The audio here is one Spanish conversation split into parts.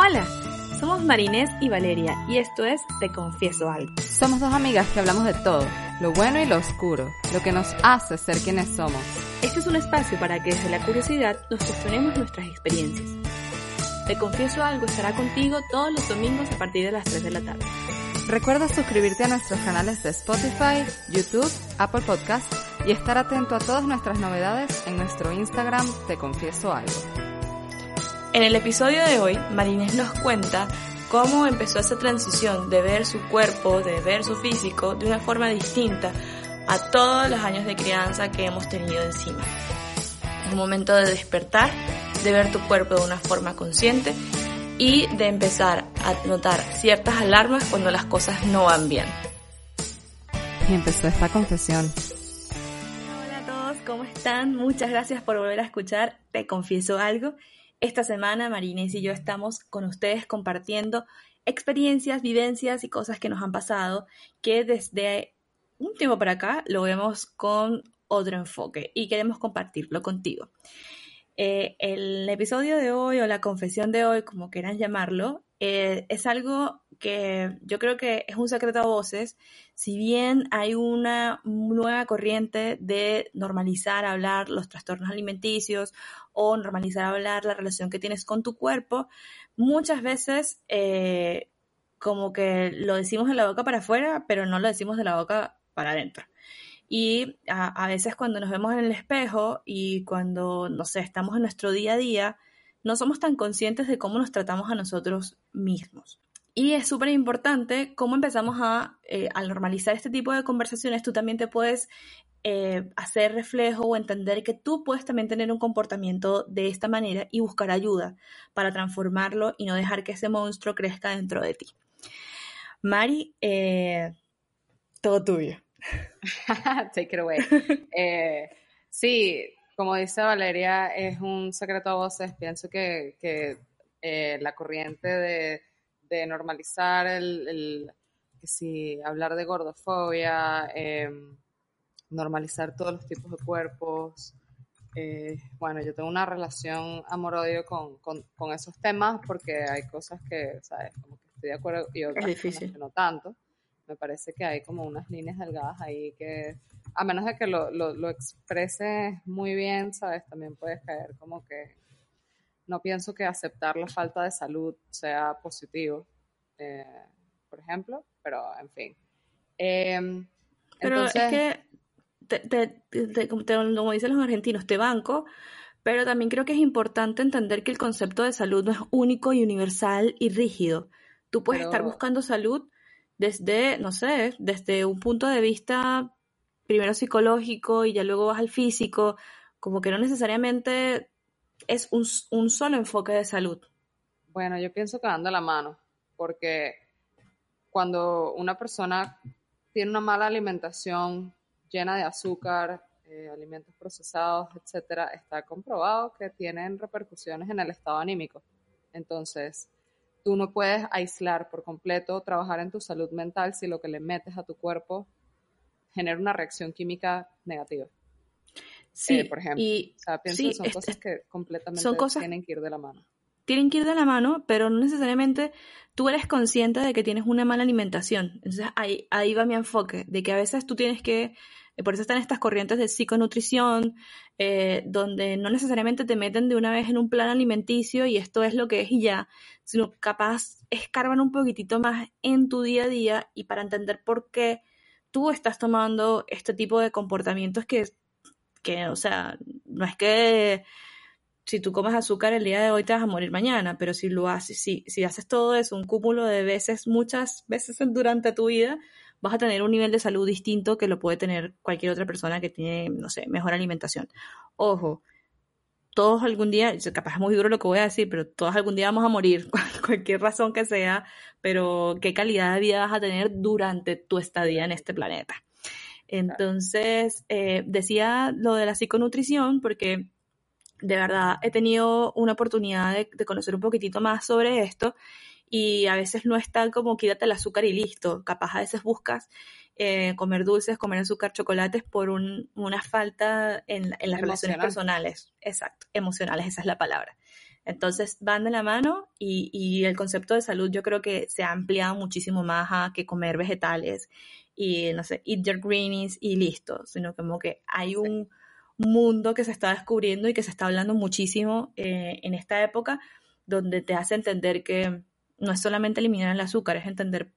Hola, somos Marinés y Valeria y esto es Te Confieso Algo. Somos dos amigas que hablamos de todo, lo bueno y lo oscuro, lo que nos hace ser quienes somos. Este es un espacio para que desde la curiosidad nos cuestionemos nuestras experiencias. Te Confieso Algo estará contigo todos los domingos a partir de las 3 de la tarde. Recuerda suscribirte a nuestros canales de Spotify, YouTube, Apple Podcast y estar atento a todas nuestras novedades en nuestro Instagram Te Confieso Algo. En el episodio de hoy, Marinés nos cuenta cómo empezó esa transición de ver su cuerpo, de ver su físico de una forma distinta a todos los años de crianza que hemos tenido encima. Es un momento de despertar, de ver tu cuerpo de una forma consciente y de empezar a notar ciertas alarmas cuando las cosas no van bien. Y empezó esta confesión. Hola a todos, ¿cómo están? Muchas gracias por volver a escuchar Te Confieso Algo. Esta semana Marines y yo estamos con ustedes compartiendo experiencias, vivencias y cosas que nos han pasado que desde un tiempo para acá lo vemos con otro enfoque y queremos compartirlo contigo. Eh, el episodio de hoy o la confesión de hoy, como quieran llamarlo, eh, es algo que yo creo que es un secreto a voces, si bien hay una nueva corriente de normalizar hablar los trastornos alimenticios o normalizar hablar la relación que tienes con tu cuerpo, muchas veces eh, como que lo decimos de la boca para afuera, pero no lo decimos de la boca para adentro. Y a, a veces cuando nos vemos en el espejo y cuando, no sé, estamos en nuestro día a día, no somos tan conscientes de cómo nos tratamos a nosotros mismos. Y es súper importante cómo empezamos a, eh, al normalizar este tipo de conversaciones, tú también te puedes eh, hacer reflejo o entender que tú puedes también tener un comportamiento de esta manera y buscar ayuda para transformarlo y no dejar que ese monstruo crezca dentro de ti. Mari, eh, todo tuyo. Take it away. Eh, sí, como dice Valeria, es un secreto a voces. Pienso que, que la corriente de, de normalizar el, el, que si hablar de gordofobia, eh, normalizar todos los tipos de cuerpos. Eh, bueno, yo tengo una relación amor-odio con, con, con, esos temas porque hay cosas que, ¿sabes? Como que estoy de acuerdo y otras es difícil. que no tanto. Me parece que hay como unas líneas delgadas ahí que, a menos de que lo, lo, lo expreses muy bien, ¿sabes? También puedes caer como que no pienso que aceptar la falta de salud sea positivo, eh, por ejemplo, pero en fin. Eh, pero entonces, es que, te, te, te, como dicen los argentinos, te banco, pero también creo que es importante entender que el concepto de salud no es único y universal y rígido. Tú puedes Pero- estar buscando salud desde, no sé, desde un punto de vista primero psicológico y ya luego vas al físico, como que no necesariamente es un, solo enfoque de salud. Bueno, yo pienso que van de la mano, porque cuando una persona tiene una mala alimentación llena de azúcar, eh, alimentos procesados, etcétera, está comprobado que tienen repercusiones en el estado anímico. Entonces, tú no puedes aislar por completo, trabajar en tu salud mental si lo que le metes a tu cuerpo genera una reacción química negativa. Sí, Eh, por ejemplo. y O sea, pienso sí, que son es- cosas que completamente son cosas- tienen que ir de la mano. tienen que ir de la mano, pero no necesariamente tú eres consciente de que tienes una mala alimentación. Entonces ahí, ahí va mi enfoque, de que a veces tú tienes que, eh, por eso están estas corrientes de psiconutrición, eh, donde no necesariamente te meten de una vez en un plan alimenticio y esto es lo que es y ya, sino capaz escarban un poquitito más en tu día a día y para entender por qué tú estás tomando este tipo de comportamientos que, que o sea, no es que si tú comes azúcar el día de hoy te vas a morir mañana, pero si lo haces, si, si haces todo eso, un cúmulo de veces, muchas veces durante tu vida, vas a tener un nivel de salud distinto que lo puede tener cualquier otra persona que tiene, no sé, mejor alimentación. Ojo, todos algún día, capaz es muy duro lo que voy a decir, pero todos algún día vamos a morir, cualquier razón que sea, pero qué calidad de vida vas a tener durante tu estadía en este planeta. Entonces, eh, decía lo de la psiconutrición porque de verdad he tenido una oportunidad de, conocer un poquitito más sobre esto y a veces no es tan como quítate el azúcar y listo. Capaz a veces buscas eh, comer dulces, comer azúcar, chocolates por una falta en, las relaciones personales. Exacto, emocionales, esa es la palabra. Entonces van de la mano y, y, el concepto de salud yo creo que se ha ampliado muchísimo más a que comer vegetales y no sé, eat your greenies y listo, sino como que hay un mundo que se está descubriendo y que se está hablando muchísimo eh, en esta época, donde te hace entender que no es solamente eliminar el azúcar, es entender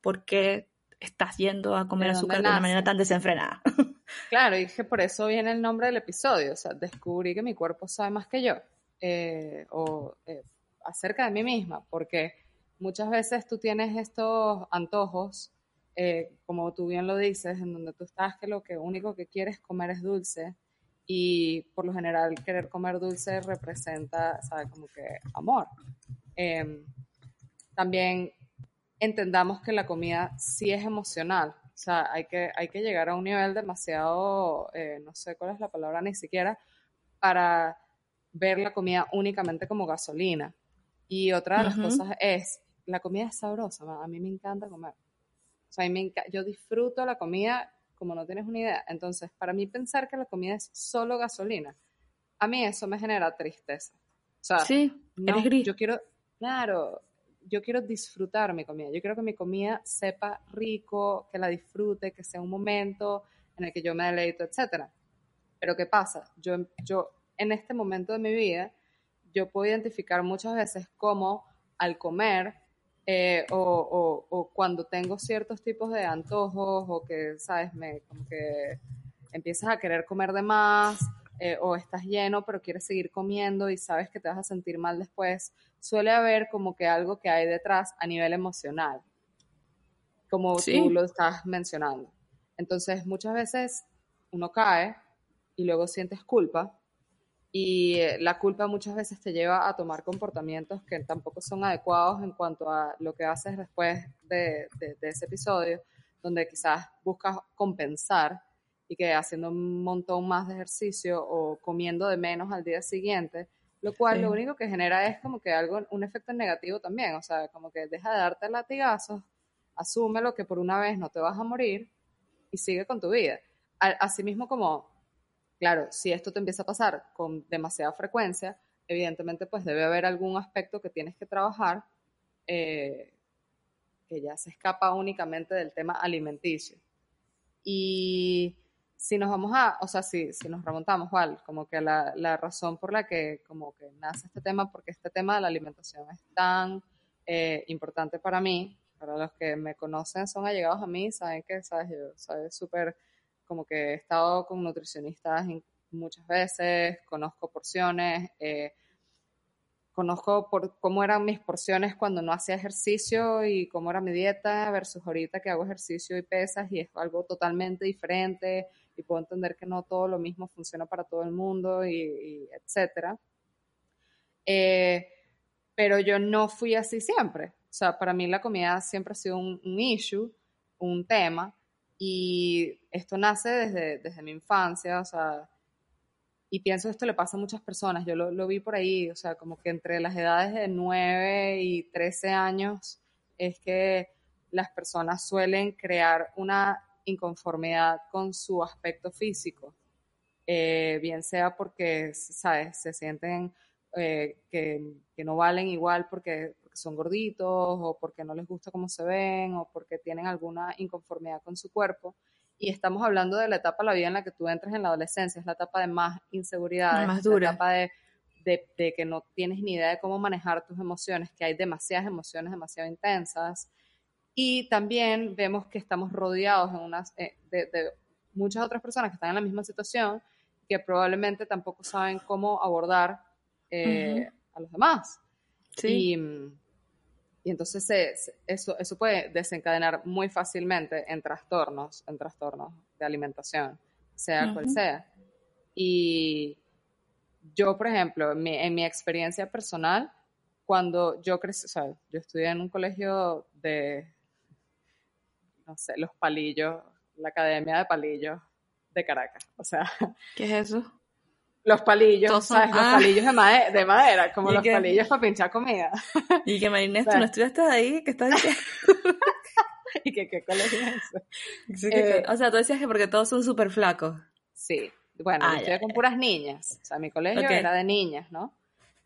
por qué estás yendo a comer azúcar de una manera tan desenfrenada. Claro, y que por eso viene el nombre del episodio, o sea, descubrí que mi cuerpo sabe más que yo, eh, o eh, acerca de mí misma, porque muchas veces tú tienes estos antojos eh, como tú bien lo dices, en donde tú estás que lo que único que quieres comer es dulce y por lo general querer comer dulce representa, ¿sabes? Como que amor. Em, también entendamos que la comida sí es emocional, o sea, hay que, hay que llegar a un nivel demasiado, eh, no sé cuál es la palabra ni siquiera, para ver la comida únicamente como gasolina. Y otra de las cosas es, la comida es sabrosa, a mí me encanta comer. Sea, yo disfruto la comida como no tienes una idea. Entonces, para mí pensar que la comida es solo gasolina, a mí eso me genera tristeza. O sea, sí, eres gris. Yo quiero, claro, yo quiero disfrutar mi comida. Yo quiero que mi comida sepa rico, que la disfrute, que sea un momento en el que yo me deleito, etc. Pero ¿qué pasa? Yo, yo en este momento de mi vida, yo puedo identificar muchas veces cómo al comer eh, o, cuando tengo ciertos tipos de antojos o que, sabes, me como que empiezas a querer comer de más eh, o estás lleno pero quieres seguir comiendo y sabes que te vas a sentir mal después, suele haber como que algo que hay detrás a nivel emocional, como tú lo estás mencionando. Entonces, muchas veces uno cae y luego sientes culpa y eh, la culpa muchas veces te lleva a tomar comportamientos que tampoco son adecuados en cuanto a lo que haces después de, ese episodio, donde quizás buscas compensar y que haciendo un montón más de ejercicio o comiendo de menos al día siguiente, lo cual lo único que genera es como que algo, un efecto negativo también, o sea, como que deja de darte latigazos, asume lo que por una vez no te vas a morir y sigue con tu vida. Asimismo como Claro, si esto te empieza a pasar con demasiada frecuencia, evidentemente pues debe haber algún aspecto que tienes que trabajar eh, que ya se escapa únicamente del tema alimenticio. Y si nos vamos a, o sea, si, si nos remontamos, ¿cuál? Como que la, la, razón por la que como que nace este tema, porque este tema de la alimentación es tan eh, importante para mí, para los que me conocen, son allegados a mí, saben que, sabes, yo soy súper como que he estado con nutricionistas muchas veces, conozco porciones, eh, conozco por cómo eran mis porciones cuando no hacía ejercicio y cómo era mi dieta versus ahorita que hago ejercicio y pesas y es algo totalmente diferente y puedo entender que no todo lo mismo funciona para todo el mundo y, etcétera. Eh, pero yo no fui así siempre. O sea, para mí la comida siempre ha sido un issue, un tema, y esto nace desde, desde mi infancia, o sea, y pienso esto le pasa a muchas personas, yo lo, lo, vi por ahí, o sea, como que entre las edades de 9 y 13 años es que las personas suelen crear una inconformidad con su aspecto físico, eh, bien sea porque, ¿sabes?, se sienten eh, que, que, no valen igual porque, son gorditos o porque no les gusta cómo se ven o porque tienen alguna inconformidad con su cuerpo. Y estamos hablando de la etapa de la vida en la que tú entras en la adolescencia, es la etapa de más inseguridad, más dura. la etapa de, de, que no tienes ni idea de cómo manejar tus emociones, que hay demasiadas emociones demasiado intensas. Y también vemos que estamos rodeados en unas, eh, de, muchas otras personas que están en la misma situación que probablemente tampoco saben cómo abordar eh, a los demás. Sí. Y, y entonces eso, eso puede desencadenar muy fácilmente en trastornos, en trastornos de alimentación, sea cual sea. Y yo, por ejemplo, en mi, en mi experiencia personal, cuando yo crecí, o sea, yo estudié en un colegio de, no sé, Los Palillos, la Academia de Palillos de Caracas. O sea, ¿qué es eso? Los palillos, Todos son- ¿sabes? Los ah. palillos de madera, de madera como ¿Y los palillos para pinchar comida. Y que sea- tú no estudiaste ahí, que estás ¿Y que qué colegio es? Sí, que- Eh, o sea, tú decías que porque todos son súper flacos. Sí, bueno, Ah, yo estudié con puras niñas. O sea, mi colegio Ok. era de niñas, ¿no?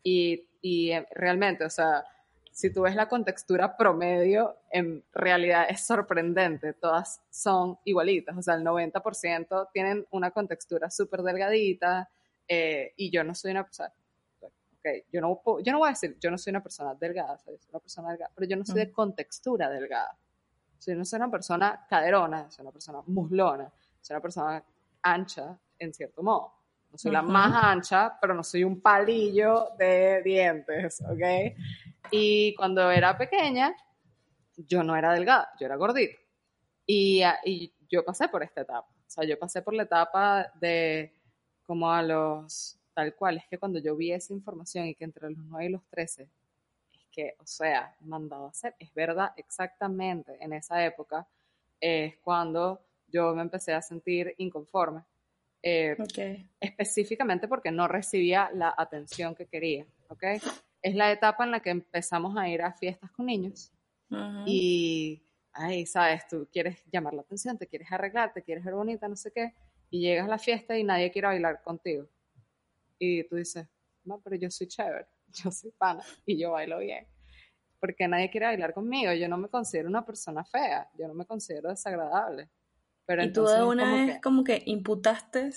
Y, y eh, realmente, o sea, si tú ves la contextura promedio, en realidad es sorprendente. Todas son igualitas. O sea, el 90% tienen una contextura súper delgadita. Eh, y yo no soy una persona. Ok, yo no, puedo- yo no voy a decir, yo no soy una persona delgada, soy una persona delgada, pero yo no soy de contextura delgada. Yo no soy una persona caderona, soy una persona muslona, soy una persona ancha, en cierto modo. No soy la Ujú. más ancha, pero no soy un palillo de dientes, ¿ok? Y cuando era pequeña, yo no era delgada, yo era gordita. Y, y yo pasé por esta etapa. O sea, yo pasé por la etapa de como a los, tal cual, es que cuando yo vi esa información y que entre los 9 y los 13, es que, o sea, mandado a hacer, es verdad, exactamente, en esa época es cuando yo me empecé a sentir inconforme. Eh, específicamente porque no recibía la atención que quería, ¿ok? Es la etapa en la que empezamos a ir a fiestas con niños y, ay, sabes, tú quieres llamar la atención, te quieres arreglar, te quieres ver bonita, no sé qué, y llegas a la fiesta y nadie quiere bailar contigo. Y tú dices, no, pero yo soy chévere, yo soy pana y yo bailo bien. Porque nadie quiere bailar conmigo, yo no me considero una persona fea, yo no me considero desagradable. Pero y tú de una como vez que- como que imputaste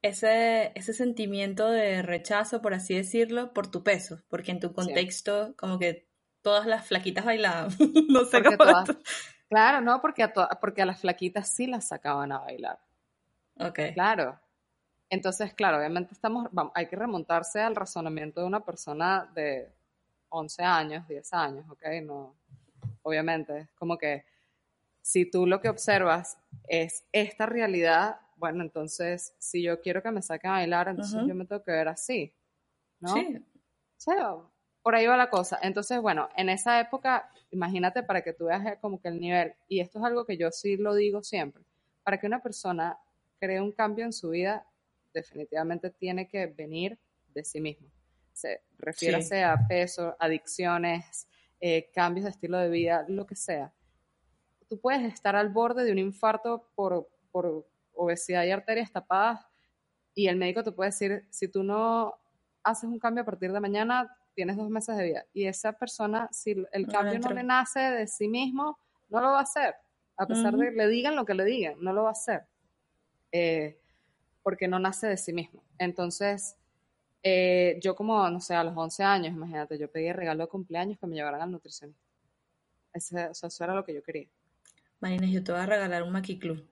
ese, ese sentimiento de rechazo, por así decirlo, por tu peso, porque en tu contexto como que todas las flaquitas bailaban. no sé Porque cómo... todas- Claro, no, porque a, to- porque a las flaquitas sí las sacaban a bailar. Ok. Claro. Entonces, claro, obviamente estamos, vamos, hay que remontarse al razonamiento de una persona de 11 años, 10 años, ¿ok? No, obviamente, es como que si tú lo que observas es esta realidad, bueno, entonces, si yo quiero que me saquen a bailar, entonces Ujú. yo me tengo que ver así, ¿no? Sí. Sea, por ahí va la cosa. Entonces, bueno, en esa época, imagínate para que tú veas eh, como que el nivel, y esto es algo que yo sí lo digo siempre, para que una persona cree un cambio en su vida, definitivamente tiene que venir de sí mismo. Se, refiérase a peso, adicciones, eh, cambios de estilo de vida, lo que sea. Tú puedes estar al borde de un infarto por, por obesidad y arterias tapadas y el médico te puede decir, si tú no haces un cambio a partir de mañana, tienes dos meses de vida. Y esa persona, si el No cambio no le nace de sí mismo, no lo va a hacer. A pesar de que le digan lo que le digan, no lo va a hacer. Eh, porque no nace de sí mismo. Entonces, eh, yo como, no sé, a los 11 años, imagínate, yo pedí regalo de cumpleaños que me llevaran al nutricionista. Ese, o sea, eso era lo que yo quería. Marina, yo te voy a regalar un maquiclub.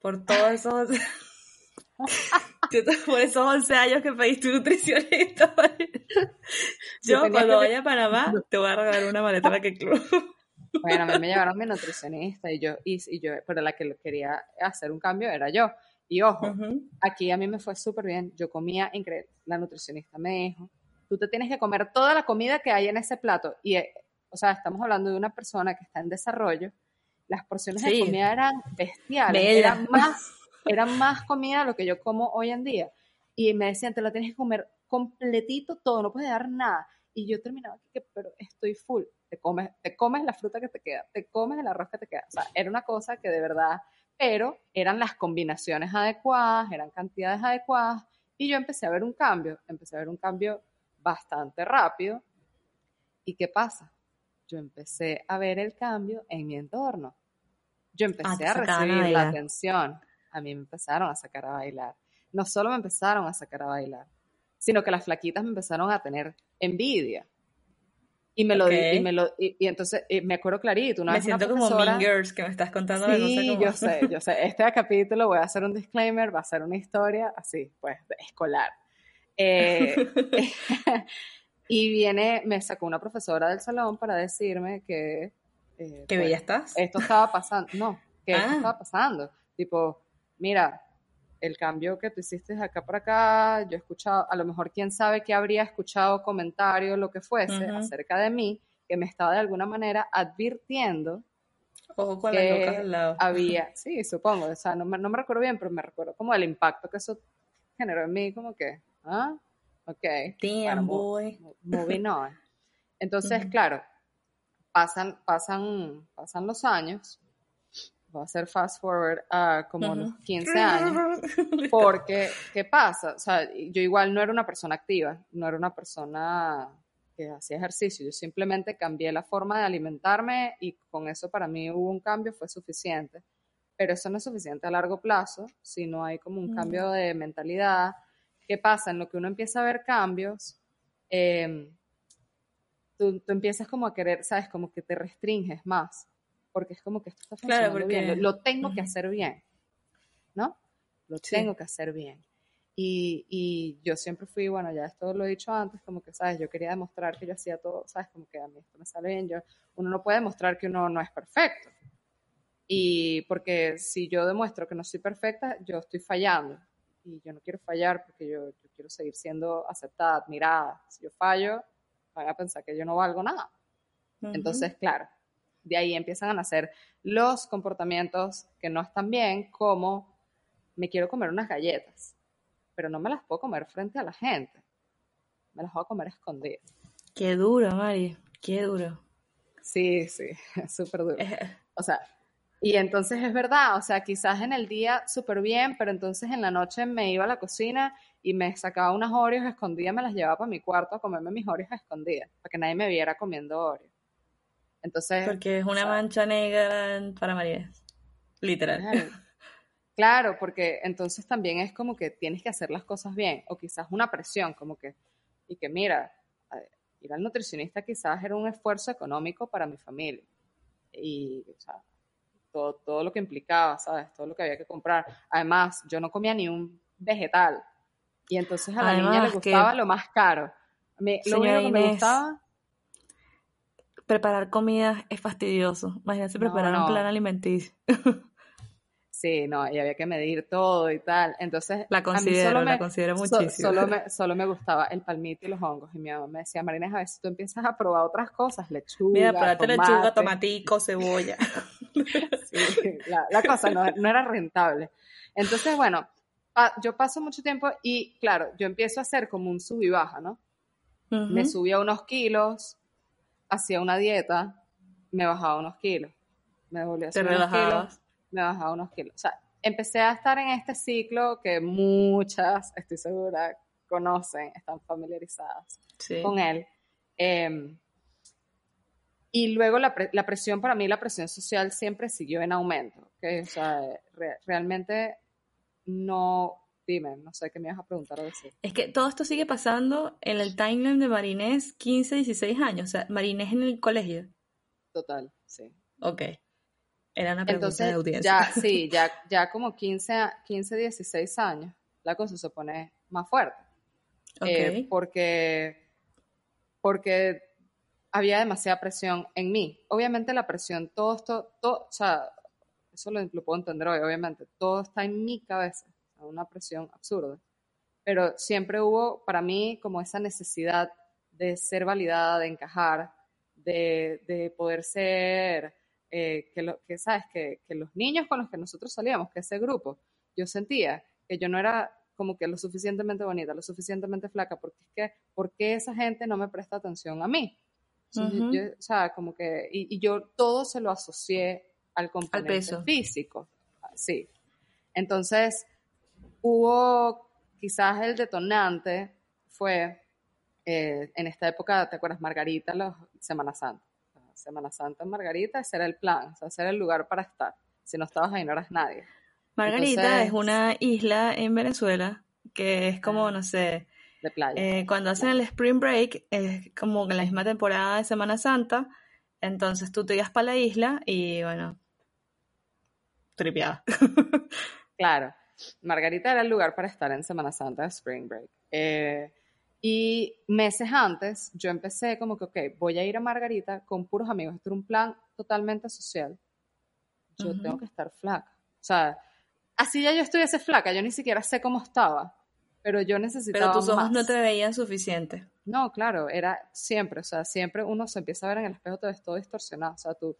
Por todos esos... Por esos 11 años que pediste un nutricionista. Yo Yo cuando que- vaya a Panamá te voy a regalar una maleta maquiclub. Bueno, a mí me llevaron mi nutricionista y yo, y, y yo, pero la que quería hacer un cambio era yo. Y ojo, Ujú. aquí a mí me fue súper bien, yo comía increíble. La nutricionista me dijo, tú te tienes que comer toda la comida que hay en ese plato. Y, eh, o sea, estamos hablando de una persona que está en desarrollo. Las porciones de Sí. comida eran bestiales, eran más, eran más comida de lo que yo como hoy en día. Y me decían, te lo tienes que comer completito todo, no puedes dar nada. Y yo terminaba que, pero estoy full. Te comes, te comes la fruta que te queda, te comes el arroz que te queda. O sea, era una cosa que de verdad, pero eran las combinaciones adecuadas, eran cantidades adecuadas. Y yo empecé a ver un cambio, empecé a ver un cambio bastante rápido. ¿Y qué pasa? Yo empecé a ver el cambio en mi entorno. Yo empecé Ah, te a recibir la atención. A mí me empezaron a sacar a bailar. No solo me empezaron a sacar a bailar, sino que las flaquitas me empezaron a tener envidia. Y me lo di- Ok. y me lo y, y entonces y me acuerdo clarito, una Me vez una siento como profesora- Mean Girls que me estás contando una Sí, cosa como... yo sé, yo sé. Este capítulo voy a hacer un disclaimer, va a ser una historia así, pues, de escolar. Eh, y viene, me sacó una profesora del salón para decirme que... eh, Qué pues, bella estás. Esto estaba pasando, no, que esto Ah. estaba pasando. Tipo, mira, el cambio que tú hiciste de acá para acá, yo he escuchado, a lo mejor quién sabe que habría escuchado comentarios, lo que fuese, acerca de mí, que me estaba de alguna manera advirtiendo Ojo que al lado. había, sí, supongo, o sea, no me, no me recuerdo bien, pero me recuerdo como el impacto que eso generó en mí, como que, ah, ok. Damn, boy. Moving on. Entonces, claro, pasan, pasan, pasan los años, voy a hacer fast forward a como unos 15 años, porque, ¿qué pasa? O sea, yo igual no era una persona activa, no era una persona que hacía ejercicio, yo simplemente cambié la forma de alimentarme y con eso para mí hubo un cambio, fue suficiente. Pero eso no es suficiente a largo plazo, si no hay como un cambio de mentalidad. ¿Qué pasa? En lo que uno empieza a ver cambios, eh, tú, tú, empiezas como a querer, ¿sabes? Como que te restringes más, porque es como que esto está funcionando Claro, porque- bien, lo, lo tengo que hacer bien, ¿no? Lo Sí. tengo que hacer bien. Y, y yo siempre fui, bueno, ya esto lo he dicho antes, como que, ¿sabes? Yo quería demostrar que yo hacía todo, ¿sabes? Como que a mí esto me sale bien. Yo, uno no puede demostrar que uno no es perfecto. Y porque si yo demuestro que no soy perfecta, yo estoy fallando. Y yo no quiero fallar porque yo, yo quiero seguir siendo aceptada, admirada. Si yo fallo, van a pensar que yo no valgo nada. Entonces, claro, de ahí empiezan a nacer los comportamientos que no están bien, como me quiero comer unas galletas, pero no me las puedo comer frente a la gente. Me las voy a comer escondidas. Qué duro, Mari, qué duro. Sí, sí, súper duro. Eh, O sea, y entonces es verdad, o sea, quizás en el día súper bien, pero entonces en la noche me iba a la cocina y me sacaba unas Oreos escondidas, me las llevaba para mi cuarto a comerme mis Oreos escondidas, para que nadie me viera comiendo Oreos. Entonces, Porque es una mancha negra para Marines. Literal. Claro. Claro, porque entonces también es como que tienes que hacer las cosas bien, o quizás una presión, como que, y que mira, ir al nutricionista quizás era un esfuerzo económico para mi familia, y o sea, todo, todo lo que implicaba, ¿sabes? Todo lo que había que comprar. Además, yo no comía ni un vegetal, y entonces a la niña le Además que- gustaba lo más caro. Mí, lo único que me gustaba, Preparar comida es fastidioso. Imagínate No, preparar un plan alimenticio. Sí, no, y había que medir todo y tal. Entonces, La a mí considero, solo la me- considero so- muchísimo. solo, me, solo me gustaba el palmito y los hongos. Y mi mamá me decía, Marina, a si tú empiezas a probar otras cosas, lechuga, Mira, prepárate lechuga, tomate". tomatico, cebolla. Sí, la, la cosa no, no era rentable. Entonces, bueno, pa- yo paso mucho tiempo y, claro, yo empiezo a hacer como un sub y baja, ¿no? Me subía unos kilos, hacía una dieta, me bajaba unos kilos. Me volvía a Te subir unos kilos, me bajaba unos kilos. O sea, empecé a estar en este ciclo que muchas, estoy segura, conocen, están familiarizadas Sí. con él. Eh, y luego la, pre- la presión, para mí la presión social siempre siguió en aumento. ¿ok? O sea, re- realmente no, dime, no sé qué me ibas a preguntar o decir. Es que todo esto sigue pasando en el timeline de Marinés 15, 16 años. O sea, Marinés en el colegio. Total, sí. Ok. Era una pregunta Entonces, de audiencia. ya, sí, ya, ya como 15, a- 15, 16 años, la cosa se pone más fuerte. Ok. Eh, porque, porque había demasiada presión en mí. Obviamente la presión, todo esto, todo, o sea, eso lo, lo puedo entender hoy, obviamente, todo está en mi cabeza, sea, una presión absurda. Pero siempre hubo para mí como esa necesidad de ser validada, de encajar, de, de poder ser, eh, que, lo, que sabes, que, que los niños con los que nosotros salíamos, que ese grupo, yo sentía que yo no era como que lo suficientemente bonita, lo suficientemente flaca, porque es que, ¿por qué esa gente no me presta atención a mí? Entonces, Ujú. yo- o sea, como que, y, y yo todo se lo asocié al componente peso. físico, sí. Entonces, hubo quizás el detonante fue eh, en esta época, ¿te acuerdas? Margarita, los, Semana Santa. Semana Santa en Margarita, ese era el plan, o sea, ese era el lugar para estar. Si no estabas ahí, no eras nadie. Margarita entonces- es una isla en Venezuela que es como, Ah. no sé, De playa. eh, cuando hacen el Spring Break, es como que la misma temporada de Semana Santa, entonces tú te ibas para la isla y bueno, tripeada. Claro, Margarita era el lugar para estar en Semana Santa, Spring Break. Eh, y meses antes yo empecé como que, ok, voy a ir a Margarita con puros amigos. Esto era un plan totalmente social. Yo tengo que estar flaca. O sea, así ya yo estuviese flaca, yo ni siquiera sé cómo estaba, pero yo necesitaba Pero tus ojos más. no te veían suficiente. No, claro, era siempre, o sea, siempre uno se empieza a ver en el espejo, te ves todo distorsionado, o sea, tú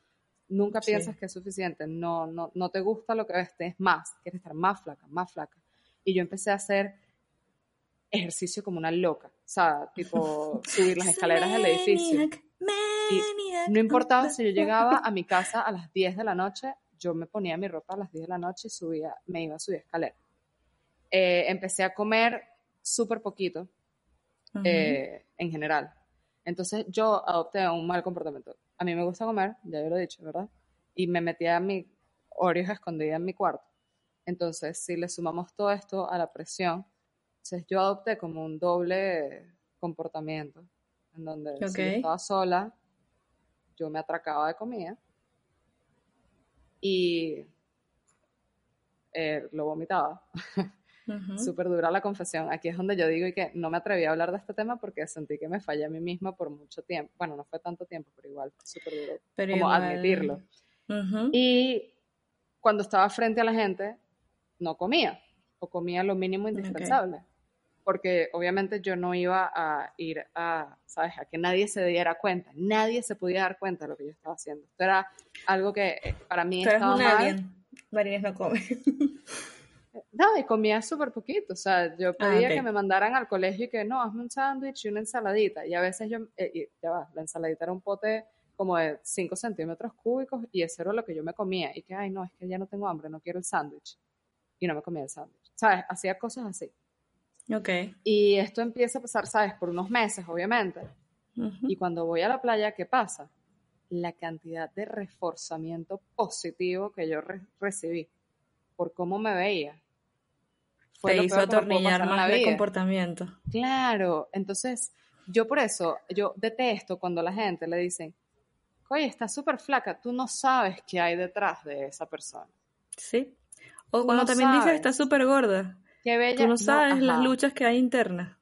nunca Sí. piensas que es suficiente, no, no, no te gusta lo que ves, es más, quieres estar más flaca, más flaca. Y yo empecé a hacer ejercicio como una loca, o sea, tipo subir las escaleras del edificio. Maniac, No importaba si yo llegaba a mi casa a las 10 de la noche, yo me ponía mi ropa a las 10 de la noche y subía, me iba a subir escaleras. Eh, empecé a comer súper poquito, eh, en general. Entonces yo adopté un mal comportamiento. A mí me gusta comer, ya yo lo he dicho, ¿verdad? Y me metía a mi Oreos escondida en mi cuarto. Entonces, si le sumamos todo esto a la presión, entonces yo adopté como un doble comportamiento, en donde si yo estaba sola, yo me atracaba de comida y eh, lo vomitaba. Ujú. Súper dura la confesión. Aquí es donde yo digo y que no me atreví a hablar de este tema porque sentí que me fallé a mí misma por mucho tiempo. Bueno, no fue tanto tiempo, pero igual fue súper duro Pero como igual- admitirlo. Ujú. Y cuando estaba frente a la gente, no comía o comía lo mínimo indispensable. Porque obviamente yo no iba a ir a, ¿sabes? A que nadie se diera cuenta. Nadie se podía dar cuenta de lo que yo estaba haciendo. Esto era algo que eh, para mí Tú eres estaba un mal. Marines no come. No, y comía súper poquito. O sea, yo pedía Ah, ok. que me mandaran al colegio y que no, hazme un sándwich y una ensaladita. Y a veces yo, eh, y ya va, la ensaladita era un pote como de 5 centímetros cúbicos y eso era lo que yo me comía. Y que, ay, no, es que ya no tengo hambre, no quiero el sándwich. Y no me comía el sándwich. ¿Sabes? Hacía cosas así. ok. Y esto empieza a pasar, ¿sabes? Por unos meses, obviamente. Ujú. Y cuando voy a la playa, ¿qué pasa? La cantidad de reforzamiento positivo que yo re- recibí por cómo me veía. Te lo hizo peor que me pudo atornillar en más la vida. comportamiento. Claro, entonces yo por eso, yo detesto cuando la gente le dicen, oye, estás súper flaca, tú no sabes qué hay detrás de esa persona. ¿Sí? O Tú cuando no también dices estás súper gorda. Qué bella. Tú no sabes las luchas que hay internas.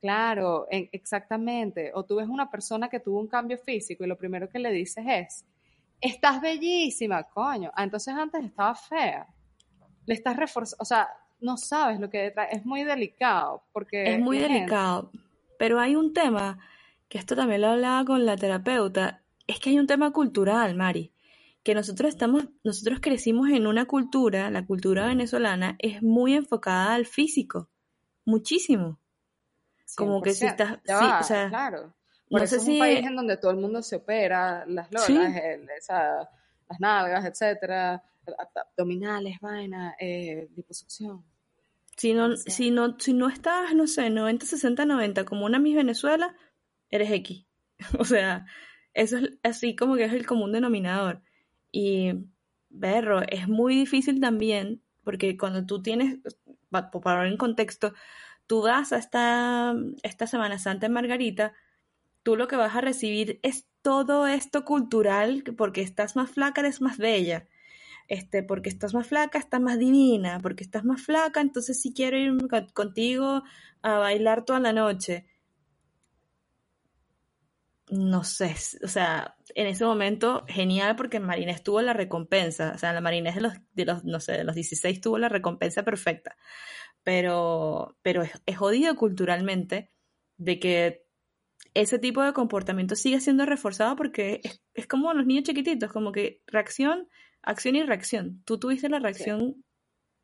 Claro, en- exactamente. O tú ves una persona que tuvo un cambio físico y lo primero que le dices es, estás bellísima, coño. Ah, entonces antes estaba fea. Le estás reforzando, o sea, no sabes lo que detrás. Es muy delicado porque... Es muy gente- delicado. Pero hay un tema, que esto también lo hablaba con la terapeuta, es que hay un tema cultural, Mari, que nosotros estamos, nosotros crecimos en una cultura, la cultura venezolana es muy enfocada al físico, muchísimo. Como que si 100%. estás- Ya sí, va, o sea, claro. Por no eso sé es un si- país en donde todo el mundo se opera, las lolas, Sí. el- esa- las nalgas, etcétera, abdominales, vaina, eh, liposucción. Si no, si no, si no estás, no sé, 90, 60, 90 como una Miss Venezuela, eres X. O sea, eso es así como que es el común denominador. Y, berro, es muy difícil también, porque cuando tú tienes, pa- para hablar en contexto, tú vas a esta, esta Semana Santa en Margarita, tú lo que vas a recibir es todo esto cultural, que porque estás más flaca, eres más bella este, porque estás más flaca, estás más divina, porque estás más flaca, entonces sí quiero ir con- contigo a bailar toda la noche. No sé, o sea, en ese momento genial porque Marinés tuvo la recompensa, o sea, la Marinés de los, de los, no sé, de los 16 tuvo la recompensa perfecta, pero, pero es, es jodido culturalmente de que ese tipo de comportamiento sigue siendo reforzado porque es, es como los niños chiquititos, como que reacción, acción y reacción. Tú tuviste la reacción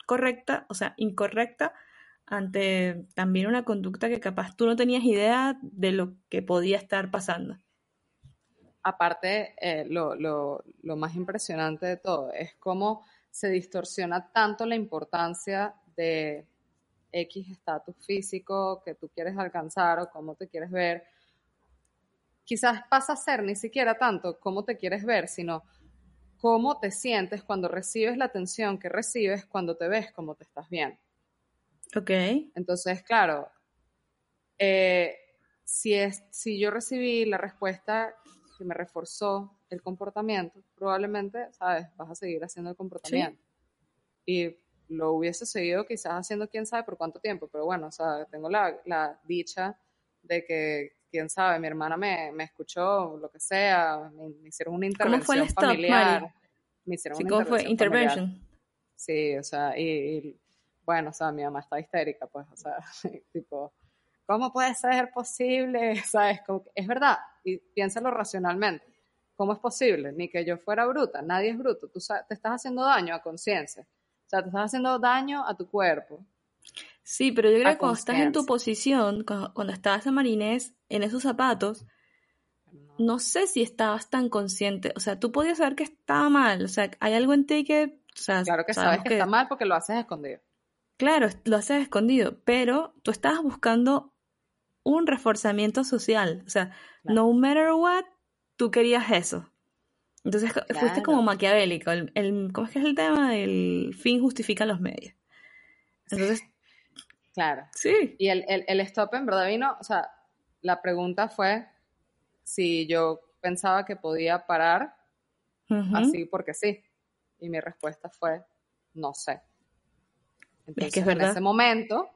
correcta, o sea, incorrecta, ante también una conducta que capaz tú no tenías idea de lo que podía estar pasando. Aparte, eh, lo, lo- lo más impresionante de todo es cómo se distorsiona tanto la importancia de X estatus físico que tú quieres alcanzar o cómo te quieres ver. Quizás pasa a ser ni siquiera tanto cómo te quieres ver, sino cómo te sientes cuando recibes la atención que recibes cuando te ves como te estás viendo. Ok, Entonces, claro, eh, si, es, si yo recibí la respuesta que me reforzó el comportamiento, probablemente, ¿sabes? Vas a seguir haciendo el comportamiento. Y lo hubiese seguido quizás haciendo quién sabe por cuánto tiempo, pero bueno, o sea, tengo la, la dicha de que, quién sabe, mi hermana me, me escuchó, lo que sea, me, me hicieron una ¿Cómo fue el intervención stop, familiar. Mari? Me hicieron sí, una ¿cómo fue? familiar. Intervention. Sí, o sea, y, bueno, o sea, mi mamá está histérica, pues, o sea, tipo, ¿cómo puede ser posible? ¿Sabes? Como es verdad, y piénsalo racionalmente. ¿Cómo es posible? Ni que yo fuera bruta, nadie es bruto. Tú te estás haciendo daño a conciencia. O sea, te estás haciendo daño a tu cuerpo. Sí, pero yo creo que cuando estás en tu posición, cuando, estabas en Marinés, en esos zapatos, no. sé si estabas tan consciente. O sea, tú podías saber que estaba mal. O sea, hay algo en ti que. O sea, claro que sabes que, está mal porque lo haces escondido. Claro, lo haces escondido, pero tú estabas buscando un reforzamiento social. O sea, no matter what, tú querías eso. Entonces fuiste como maquiavélico. El, ¿Cómo es que es el tema? El fin justifica los medios. Entonces. Claro. Sí. Y el, el, stop en verdad vino, o sea, la pregunta fue si yo pensaba que podía parar así porque sí. Y mi respuesta fue, no sé. Entonces, es que en ese momento,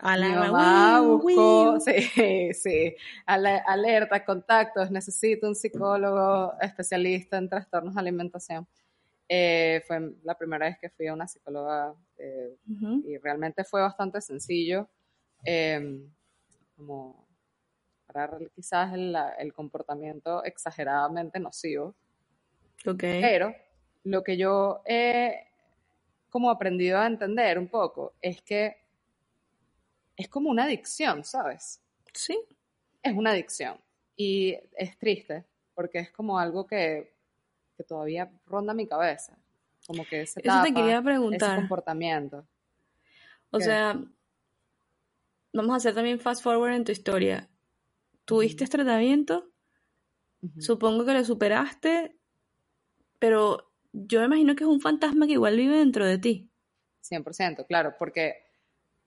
a la Mi mamá buscó, sí, sí, alerta, contactos, necesito un psicólogo especialista en trastornos de alimentación. Eh, fue la primera vez que fui a una psicóloga eh, y realmente fue bastante sencillo, em, como para quizás el, el, comportamiento exageradamente nocivo. Okay. Pero lo que yo he como aprendido a entender un poco es que es como una adicción, ¿sabes? Sí. Es una adicción. Y es triste, porque es como algo que, todavía ronda mi cabeza. Como que ese Eso te quería preguntar. Ese comportamiento. O sea, vamos a hacer también fast forward en tu historia. ¿Tuviste tratamiento? Supongo que lo superaste, pero yo me imagino que es un fantasma que igual vive dentro de ti. 100%, claro, porque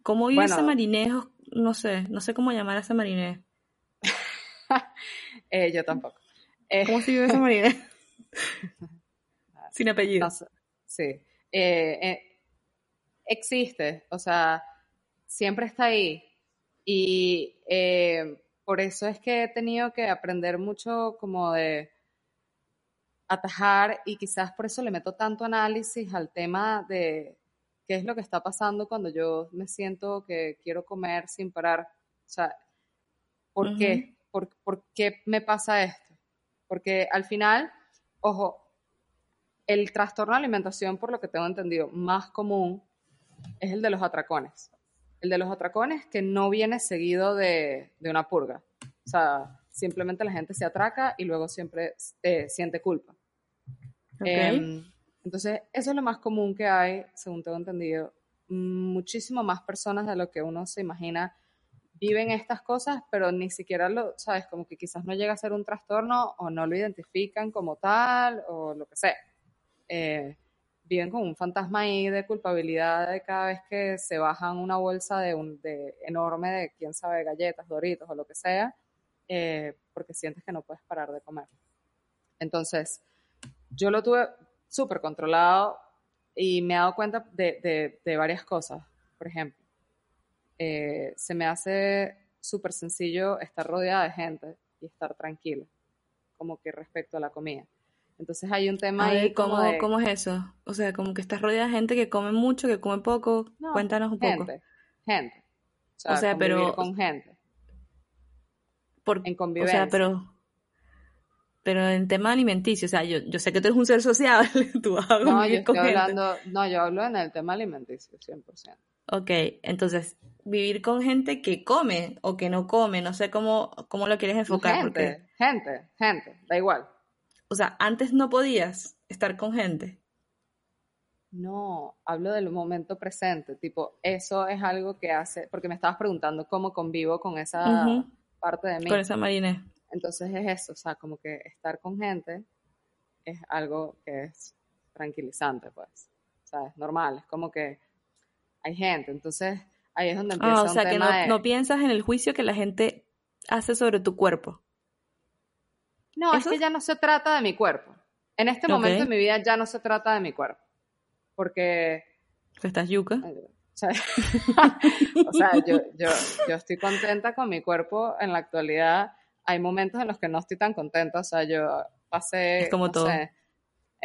¿Cómo vive ese marinejo? No sé, no sé cómo llamar a ese marinejo. Eh, yo tampoco. Eh, ¿Cómo se vive ese marinejo? Sin apellido. sí. Eh, existe, o sea, siempre está ahí. Y por eso es que he tenido que aprender mucho como de atajar y quizás por eso le meto tanto análisis al tema de qué es lo que está pasando cuando yo me siento que quiero comer sin parar. O sea, ¿por qué? ¿Por, qué me pasa esto? Porque al final, ojo, el trastorno de alimentación, por lo que tengo entendido, más común es el de los atracones. El de los atracones que no viene seguido de, una purga. O sea, simplemente la gente se atraca y luego siempre eh, siente culpa. Em, entonces, eso es lo más común que hay, según tengo entendido. Muchísimo más personas de lo que uno se imagina viven estas cosas, pero ni siquiera lo, sabes, como que quizás no llega a ser un trastorno o no lo identifican como tal o lo que sea. Eh, viven con un fantasma ahí de culpabilidad de cada vez que se bajan una bolsa de, un, de enorme de, quién sabe, galletas, doritos o lo que sea, eh, porque sientes que no puedes parar de comer. Entonces, yo lo tuve, súper controlado y me he dado cuenta de, varias cosas. Por ejemplo, eh, se me hace súper sencillo estar rodeada de gente y estar tranquila, como que respecto a la comida. Entonces hay un tema ahí ¿cómo, ¿cómo es eso? O sea, como que estás rodeada de gente que come mucho, que come poco. Cuéntanos un poco. Gente, O sea, pero... con gente. Por, en convivencia. O sea, pero pero en tema alimenticio, o sea, yo, yo sé que tú eres un ser sociable, tú a no, yo estoy hablando, No, yo hablo en el tema alimenticio, 100%. Ok, entonces, vivir con gente que come o que no come, no sé cómo, cómo lo quieres enfocar. Gente, gente, gente, da igual. O sea, antes no podías estar con gente. No, hablo del momento presente, tipo, eso es algo que hace, porque me estabas preguntando cómo convivo con esa parte de mí. Con esa marina. Entonces es eso, o sea, como que estar con gente es algo que es tranquilizante, pues. O sea, es normal, es como que hay gente, entonces ahí es donde ah, empieza ah, o sea, que no, piensas en el juicio que la gente hace sobre tu cuerpo. No, es que ya no se trata de mi cuerpo. En este momento de mi vida ya no se trata de mi cuerpo. Porque... ¿Estás yuca? O sea, o sea yo, yo, yo estoy contenta con mi cuerpo en la actualidad hay momentos en los que no estoy tan contenta, o sea, yo pasé, como todo.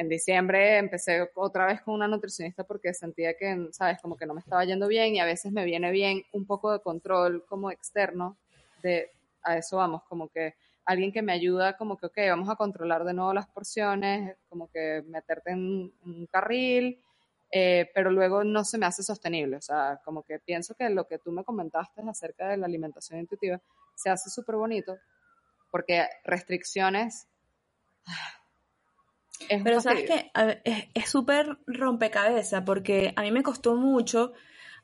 En diciembre empecé otra vez con una nutricionista porque sentía que, sabes, como que no me estaba yendo bien y a veces me viene bien un poco de control como externo de, a eso vamos, como que alguien que me ayuda como que, ok, vamos a controlar de nuevo las porciones, como que meterte en un carril, eh, pero luego no se me hace sostenible. O sea, como que pienso que lo que tú me comentaste acerca de la alimentación intuitiva se hace súper bonito, porque restricciones... pero sabes que es súper rompecabezas, porque a mí me costó mucho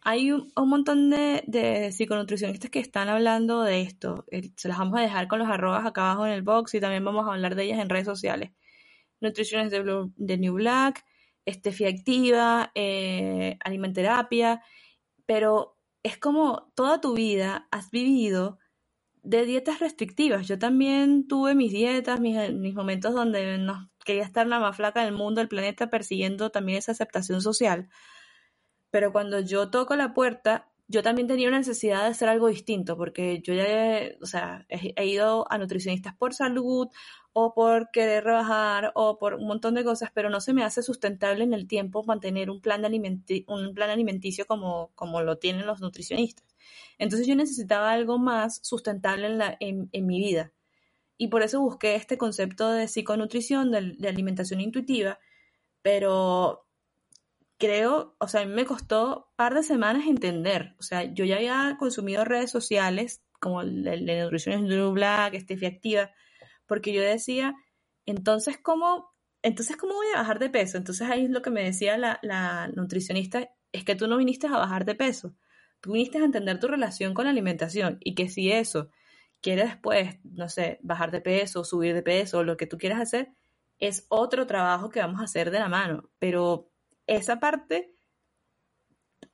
hay un, montón de, de, psiconutricionistas que están hablando de esto. Se las vamos a dejar con los arrobas acá abajo en el box y también vamos a hablar de ellas en redes sociales. Nutriciones de, de New Black, Estefia Activa, eh, Alimenterapia, pero es como toda tu vida has vivido de dietas restrictivas. Yo también tuve mis dietas, mis, mis momentos donde no, quería estar la más flaca del mundo, del planeta, persiguiendo también esa aceptación social pero cuando yo toco la puerta, yo también tenía una necesidad de hacer algo distinto, porque yo ya, he, o sea, he, ido a nutricionistas por salud o por querer rebajar o por un montón de cosas, pero no se me hace sustentable en el tiempo mantener un plan, de un plan alimenticio como, como lo tienen los nutricionistas. Entonces yo necesitaba algo más sustentable en, la, en mi vida. Y por eso busqué este concepto de psiconutrición, de, de alimentación intuitiva, pero creo, o sea, a mí me costó par de semanas entender. O sea, yo ya había consumido redes sociales como el de Nutrición Blue Black, Steffi Activa, porque yo decía, entonces, ¿cómo, entonces, ¿cómo voy a bajar de peso? Entonces ahí es lo que me decía la, la nutricionista, es que tú no viniste a bajar de peso, tú viniste a entender tu relación con la alimentación y que si eso quiere después, no sé, bajar de peso, subir de peso, lo que tú quieras hacer, es otro trabajo que vamos a hacer de la mano, pero esa parte,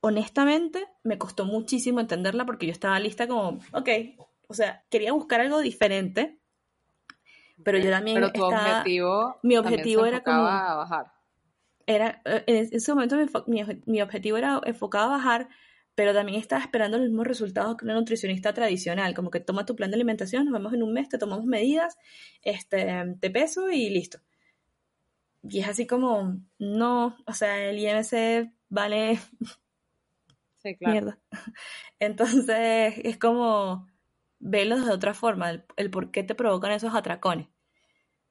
honestamente, me costó muchísimo entenderla porque yo estaba lista como, ok, o sea, quería buscar algo diferente, pero yo también pero tu objetivo mi objetivo era como a bajar. era eh, en ese momento mi, mi, objetivo era enfocado a bajar pero también estaba esperando los mismos resultados que una nutricionista tradicional como que toma tu plan de alimentación nos vemos en un mes te tomamos medidas este te peso y listo y es así como, no, o sea, el IMC vale sí, claro. mierda. Entonces es como verlo de otra forma, el, por qué te provocan esos atracones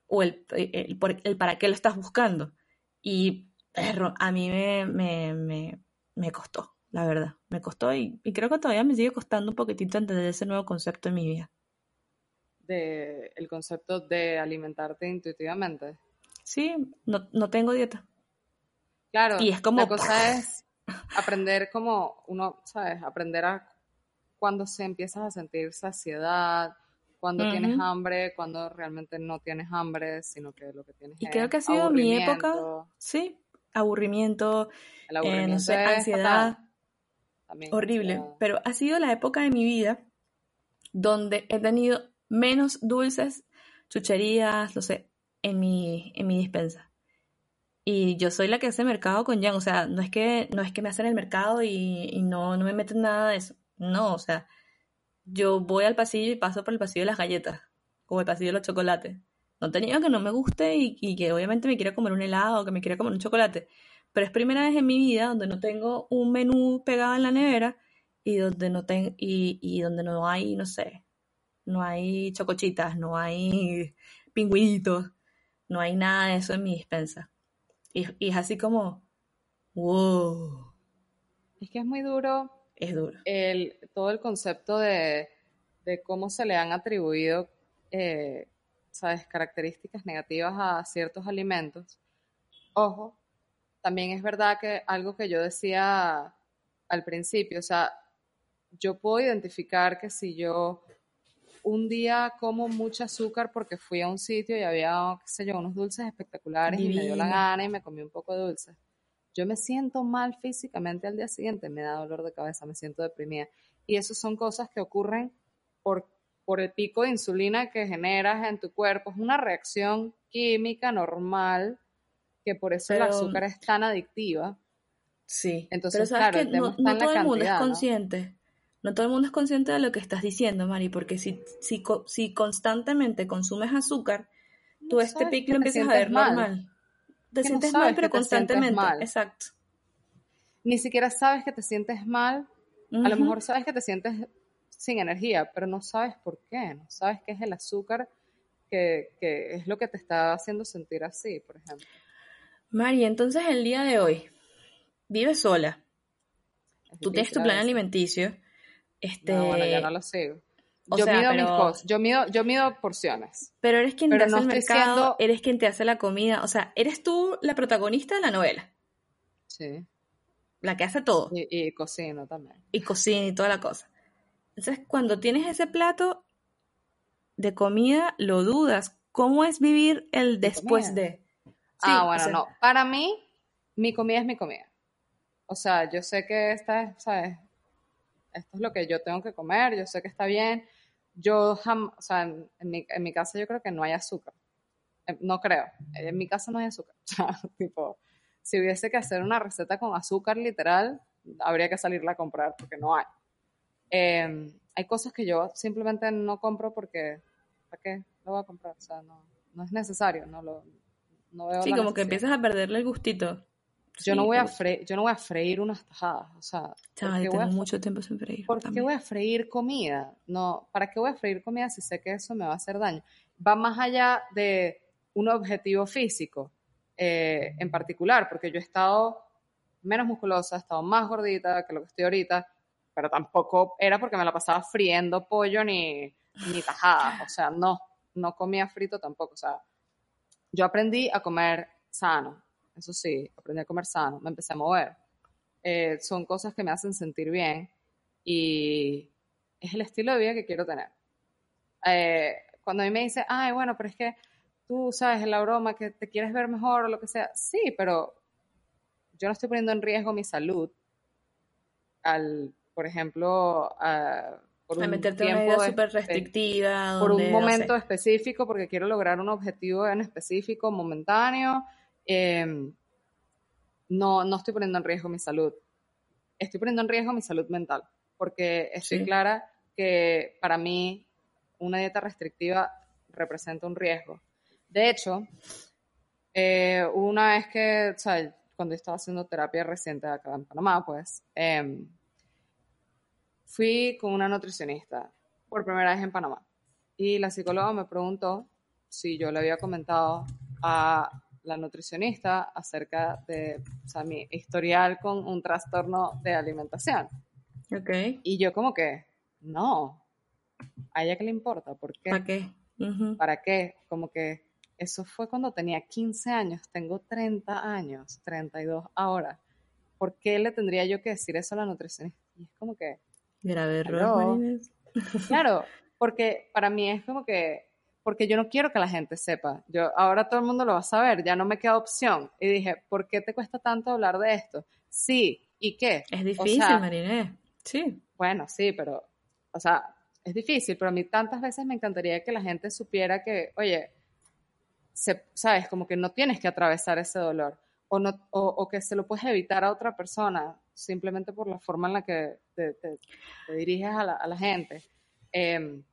o el, el, para qué lo estás buscando. Y perro, a mí me, me, me, me costó, la verdad, me costó y, y, creo que todavía me sigue costando un poquitito entender ese nuevo concepto en mi vida. De, el concepto de alimentarte intuitivamente sí, no, no tengo dieta. Claro, y es como... la cosa es aprender como uno, ¿sabes? Aprender a cuando se empiezas a sentir saciedad, cuando tienes hambre, cuando realmente no tienes hambre, sino que lo que tienes y creo que ha sido mi época, sí, aburrimiento, eh, no sé, ansiedad, horrible, pero ha sido la época de mi vida donde he tenido menos dulces, chucherías, no sé, en mi, en mi dispensa. Y yo soy la que hace mercado con Jan, o sea, no es que, no es que me hacen el mercado y, no, no me meten nada de eso. No, o sea, yo voy al pasillo y paso por el pasillo de las galletas, o el pasillo de los chocolates. No tenía que no me guste y, que obviamente me quiera comer un helado o que me quiera comer un chocolate. Pero es primera vez en mi vida donde no tengo un menú pegado en la nevera y donde no ten, y, y donde no hay, no sé, no hay chocochitas, no hay pingüinitos no hay nada de eso en mi dispensa. Y, es así como, wow. Es que es muy duro. Es duro. El, todo el concepto de, cómo se le han atribuido, eh, ¿sabes?, características negativas a ciertos alimentos. Ojo, también es verdad que algo que yo decía al principio, o sea, yo puedo identificar que si yo un día como mucho azúcar porque fui a un sitio y había, qué sé yo, unos dulces espectaculares y me dio la gana y me comí un poco de dulce. Yo me siento mal físicamente al día siguiente, me da dolor de cabeza, me siento deprimida. Y eso son cosas que ocurren por, por el pico de insulina que generas en tu cuerpo. Es una reacción química normal, que por eso el azúcar es tan adictiva. Sí. Entonces, claro, que no, todo el mundo es consciente no todo el mundo es consciente de lo que estás diciendo, Mari, porque si, si, si constantemente consumes azúcar, tú este pico lo empiezas a ver normal. te sientes mal, pero constantemente. Mal. Exacto. Ni siquiera sabes que te sientes mal. A lo mejor sabes que te sientes sin energía, pero no sabes por qué. No sabes qué es el azúcar que, que es lo que te está haciendo sentir así, por ejemplo. Mari, entonces el día de hoy, vives sola. Tú tienes tu plan alimenticio. Este... No, bueno, ya no lo sigo. yo mido mis cosas, yo mido, yo mido porciones. Pero eres quien te hace el mercado, eres quien te hace la comida, o sea, eres tú la protagonista de la novela. Sí. La que hace todo. Y, y cocina también. Y cocina y toda la cosa. Entonces, cuando tienes ese plato de comida, lo dudas. ¿Cómo es vivir el después de? Ah, bueno, no. Para mí, mi comida es mi comida. O sea, yo sé que esta es, ¿sabes? Esto es lo que yo tengo que comer, yo sé que está bien. Yo, o sea, en, mi, en mi casa yo creo que no hay azúcar. Eh, no creo. En mi casa no hay azúcar. O sea, tipo, si hubiese que hacer una receta con azúcar literal, habría que salirla a comprar porque no hay. Em, hay cosas que yo simplemente no compro porque, ¿para qué lo voy a comprar? O sea, no, no es necesario, no lo no veo Sí, como que empiezas a perderle el gustito. Yo, no voy a freír, yo no voy a freír unas tajadas, o sea... Chaval, tengo mucho tiempo sin freír. ¿Por qué voy a freír comida? No, ¿para qué voy a freír comida si sé que eso me va a hacer daño? Va más allá de un objetivo físico eh, en particular, porque yo he estado menos musculosa, he estado más gordita que lo que estoy ahorita, pero tampoco era porque me la pasaba friendo pollo ni, ni tajadas, o sea, no, no comía frito tampoco, o sea, yo aprendí a comer sano, eso sí, aprendí a comer sano, me empecé a mover. Eh, son cosas que me hacen sentir bien y es el estilo de vida que quiero tener. Eh, cuando a mí me dice, ay, bueno, pero es que tú sabes, la broma, que te quieres ver mejor o lo que sea, sí, pero yo no estoy poniendo en riesgo mi salud al, por ejemplo, a, por un meterte tiempo una vida súper restrictiva. por un momento específico, porque quiero lograr un objetivo en específico, momentáneo. Em, no, no estoy poniendo en riesgo mi salud. Estoy poniendo en riesgo mi salud mental, porque estoy clara que para mí una dieta restrictiva representa un riesgo. De hecho, eh, una vez que, o sea, cuando estaba haciendo terapia reciente acá en Panamá, pues, em, fui con una nutricionista por primera vez en Panamá. Y la psicóloga me preguntó si yo le había comentado a la nutricionista acerca de mi historial con un trastorno de alimentación. Okay. Y yo como que, no, a ella que le importa, ¿por qué? ¿Para qué? ¿Para qué? Como que eso fue cuando tenía 15 años, tengo 30 años, 32 ahora. ¿Por qué le tendría yo que decir eso a la nutricionista? Y es como que, Grave error, Claro, porque para mí es como que, porque yo no quiero que la gente sepa. Yo, ahora todo el mundo lo va a saber, ya no me queda opción. Y dije, ¿por qué te cuesta tanto hablar de esto? Sí, ¿y qué? Es difícil, o Sí. Bueno, sí, pero, o sea, es difícil, pero a mí tantas veces me encantaría que la gente supiera que, oye, se, sabes, como que no tienes que atravesar ese dolor o, no, o que se lo puedes evitar a otra persona simplemente por la forma en la que te, diriges a la, gente. Em,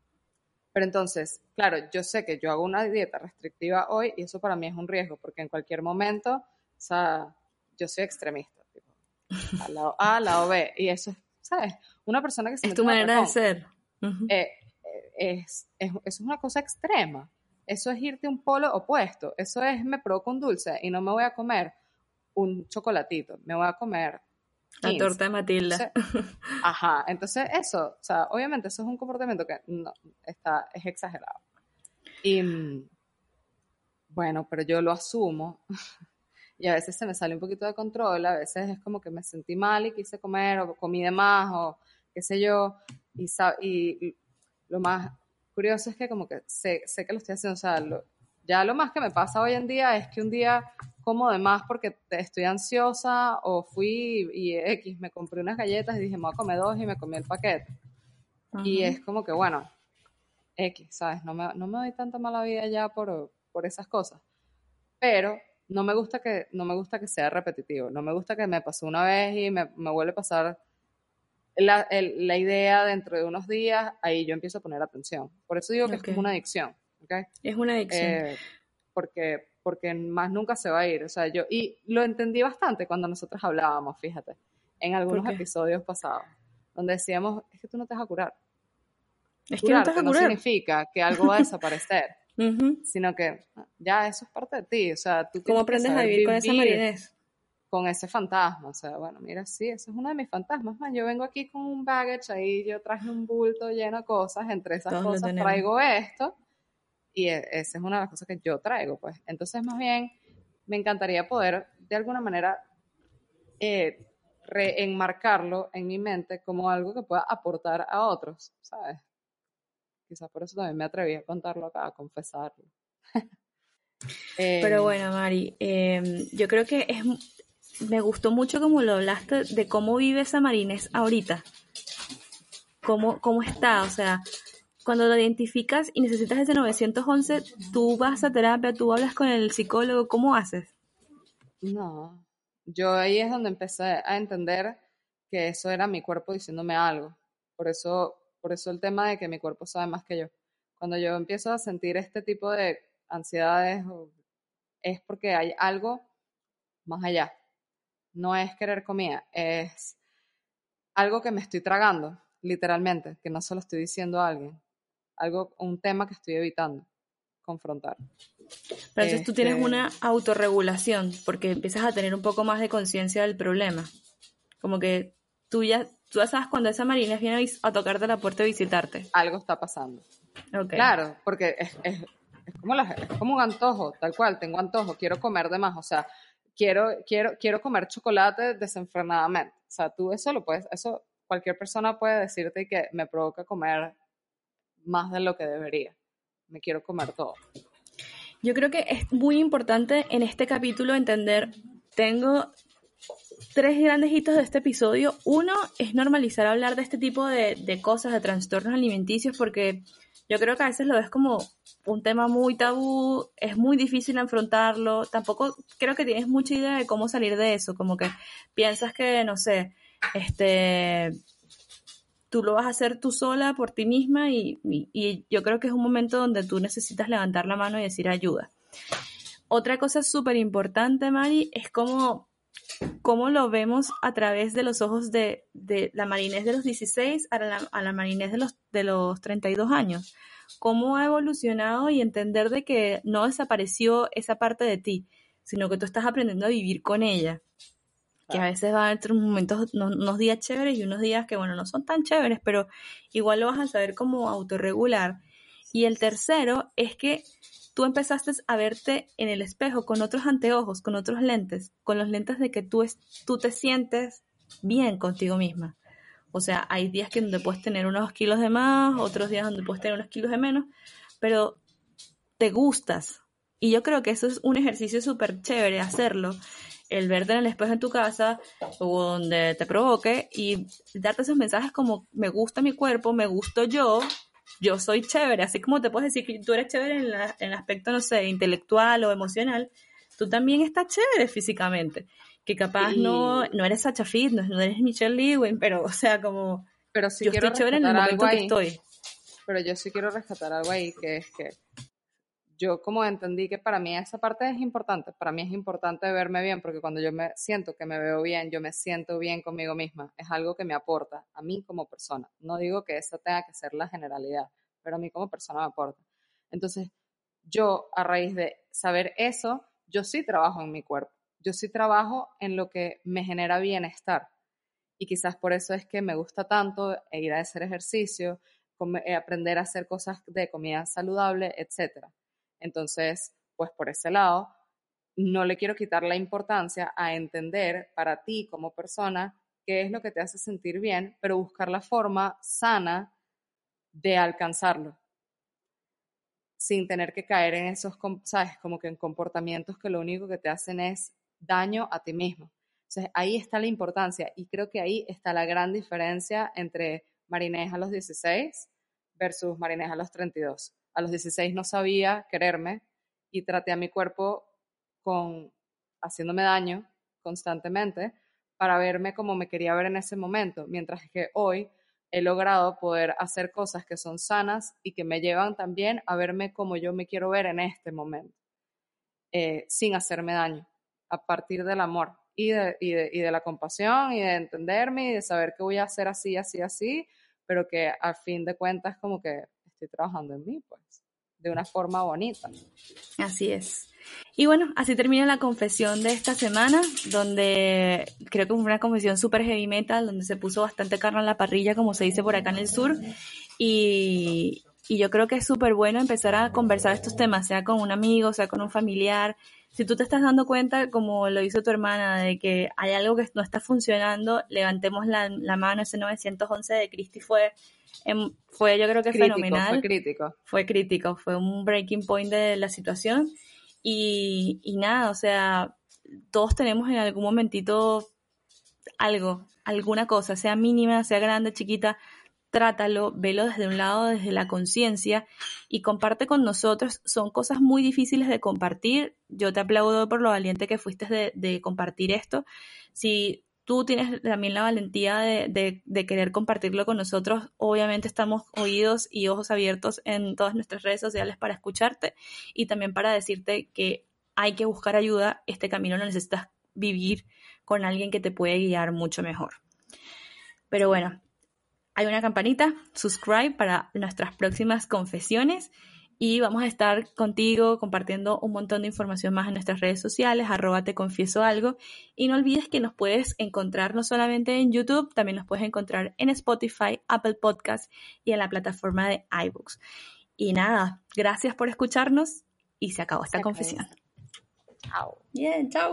pero entonces, claro, yo sé que yo hago una dieta restrictiva hoy y eso para mí es un riesgo, porque en cualquier momento, o sea, yo soy extremista, tipo, al lado A, al lado B, y eso, ¿sabes? Una persona que se Es tu manera de ser. Eh, es, es, eso es una cosa extrema. Eso es irte a un polo opuesto. Eso es, me provoco un dulce y no me voy a comer un chocolatito, me voy a comer la torta de Matilda. ajá, entonces eso, o sea, obviamente eso es un comportamiento que no, está, es exagerado. Y mm, bueno, pero yo lo asumo y a veces se me sale un poquito de control, a veces es como que me sentí mal y quise comer o comí de más o qué sé yo, y, y lo más curioso es que como que sé, sé que lo estoy haciendo, o sea, ya lo más que me pasa hoy en día es que un día como de más porque estoy ansiosa o fui y X, me compré unas galletas y dije, me voy a comer dos y me comí el paquete. Y es como que, bueno, X, ¿sabes? No me, no me doy tanta mala vida ya por, por esas cosas. Pero no me gusta que, no me gusta que sea repetitivo. No me gusta que me pasó una vez y me, me vuelve a pasar la, la, idea dentro de unos días, ahí yo empiezo a poner atención. Por eso digo que es como una adicción. Es una adicción. Eh, porque porque más nunca se va a ir. O sea, yo, y lo entendí bastante cuando nosotros hablábamos, fíjate, en algunos episodios pasados, donde decíamos, es que tú no te vas a curar. Es que no te vas a curar. No significa que algo va a desaparecer, sino que ya eso es parte de ti. O sea, tú ¿Cómo aprendes a vivir, con esa marinés? Con ese fantasma. O sea, bueno, mira, sí, eso es uno de mis fantasmas. Man, yo vengo aquí con un baggage ahí, yo traje un bulto lleno de cosas, entre esas cosas traigo esto y e, esa es una de las cosas que yo traigo, pues. Entonces, más bien, me encantaría poder, de alguna manera, eh, reenmarcarlo en mi mente como algo que pueda aportar a otros, ¿sabes? Quizás por eso también me atreví a contarlo acá, a confesarlo. Pero em, bueno, Mari, em, yo creo que es, me gustó mucho como lo hablaste de cómo vive esa Marines ahorita. Cómo, cómo está, o sea, cuando lo identificas y necesitas ese 911, tú vas a terapia, tú hablas con el psicólogo, ¿cómo haces? No, yo ahí es donde empecé a entender que eso era mi cuerpo diciéndome algo. Por eso, por eso el tema de que mi cuerpo sabe más que yo. Cuando yo empiezo a sentir este tipo de ansiedades, es porque hay algo más allá. No es querer comida, es algo que me estoy tragando, literalmente, que no se lo estoy diciendo a alguien algo, un tema que estoy evitando confrontar. Pero entonces tú tienes este una autorregulación porque empiezas a tener un poco más de conciencia del problema. Como que tú ya, tú ya sabes cuando esa marina viene a tocarte la puerta a visitarte. Algo está pasando. Claro, porque es, es, como es, como un antojo, tal cual, tengo antojo, quiero comer de más, o sea, quiero, quiero, quiero comer chocolate desenfrenadamente. O sea, tú eso lo puedes, eso cualquier persona puede decirte que me provoca comer más de lo que debería. Me quiero comer todo. Yo creo que es muy importante en este capítulo entender, tengo tres grandes hitos de este episodio. Uno es normalizar hablar de este tipo de, de, cosas, de trastornos alimenticios, porque yo creo que a veces lo ves como un tema muy tabú, es muy difícil afrontarlo. Tampoco creo que tienes mucha idea de cómo salir de eso, como que piensas que, no sé, este tú lo vas a hacer tú sola por ti misma y, yo creo que es un momento donde tú necesitas levantar la mano y decir ayuda. Otra cosa súper importante, Mari, es cómo, cómo, lo vemos a través de los ojos de, la marinés de los 16 a la, a la marinés de los, de los 32 años. Cómo ha evolucionado y entender de que no desapareció esa parte de ti, sino que tú estás aprendiendo a vivir con ella que a veces va a haber momentos, unos días chéveres y unos días que, bueno, no son tan chéveres, pero igual lo vas a saber cómo autorregular. Y el tercero es que tú empezaste a verte en el espejo con otros anteojos, con otros lentes, con los lentes de que tú, es, tú te sientes bien contigo misma. O sea, hay días que donde puedes tener unos kilos de más, otros días donde puedes tener unos kilos de menos, pero te gustas. Y yo creo que eso es un ejercicio súper chévere hacerlo el verte en el espejo en tu casa o donde te provoque y darte esos mensajes como me gusta mi cuerpo, me gusto yo, yo soy chévere, así como te puedes decir que tú eres chévere en, el aspecto, no sé, intelectual o emocional, tú también estás chévere físicamente, que capaz no, no eres Sacha Fitness, no eres Michelle Lewin, pero o sea, como pero yo estoy chévere en el momento que estoy. Pero yo sí quiero rescatar algo ahí, que es que yo como entendí que para mí esa parte es importante, para mí es importante verme bien, porque cuando yo me siento que me veo bien, yo me siento bien conmigo misma, es algo que me aporta a mí como persona. No digo que esa tenga que ser la generalidad, pero a mí como persona me aporta. Entonces, yo a raíz de saber eso, yo sí trabajo en mi cuerpo, yo sí trabajo en lo que me genera bienestar. Y quizás por eso es que me gusta tanto ir a hacer ejercicio, eh, aprender a hacer cosas de comida saludable, etcétera entonces, pues por ese lado, no le quiero quitar la importancia a entender para ti como persona qué es lo que te hace sentir bien, pero buscar la forma sana de alcanzarlo sin tener que caer en esos, ¿sabes? Como que en comportamientos que lo único que te hacen es daño a ti mismo. Entonces, ahí está la importancia y creo que ahí está la gran diferencia entre Marinés a los 16 versus Marinés a los 32 a los 16 no sabía quererme y traté a mi cuerpo con haciéndome daño constantemente para verme como me quería ver en ese momento, mientras que hoy he logrado poder hacer cosas que son sanas y que me llevan también a verme como yo me quiero ver en este momento. eh, sin hacerme daño, a partir del amor y de, y, de, y de la compasión y de entenderme y de saber que voy a hacer así, así, así, pero que al fin de cuentas como que estoy trabajando en mí, pues, de una forma bonita. Así es. Y bueno, así termina la confesión de esta semana, donde creo que fue una confesión súper heavy metal, donde se puso bastante carne en la parrilla, como se dice por acá en el sur. Y, y yo creo que es súper bueno empezar a conversar estos temas, sea con un amigo, sea con un familiar. Si tú te estás dando cuenta, como lo hizo tu hermana, de que hay algo que no está funcionando, levantemos la, la mano. Ese 911 de Cristi fue, em, fue yo creo que fenomenal. Fue crítico. Fue crítico, fue un breaking point de la situación. Y, y nada, o sea, todos tenemos en algún momentito algo, alguna cosa, sea mínima, sea grande, chiquita, trátalo, velo desde un lado, desde la conciencia y comparte con nosotros. Son cosas muy difíciles de compartir. Yo te aplaudo por lo valiente que fuiste de, compartir esto. Si tú tienes también la valentía de, de, de, querer compartirlo con nosotros, obviamente estamos oídos y ojos abiertos en todas nuestras redes sociales para escucharte y también para decirte que hay que buscar ayuda. Este camino lo necesitas vivir con alguien que te puede guiar mucho mejor. Pero bueno, hay una campanita, subscribe para nuestras próximas confesiones y vamos a estar contigo compartiendo un montón de información más en nuestras redes sociales, arroba te confieso algo. Y no olvides que nos puedes encontrar no solamente en YouTube, también nos puedes encontrar en Spotify, Apple Podcast y en la plataforma de iBooks. Y nada, gracias por escucharnos y se acabó esta se confesión. Chao. Bien, chao.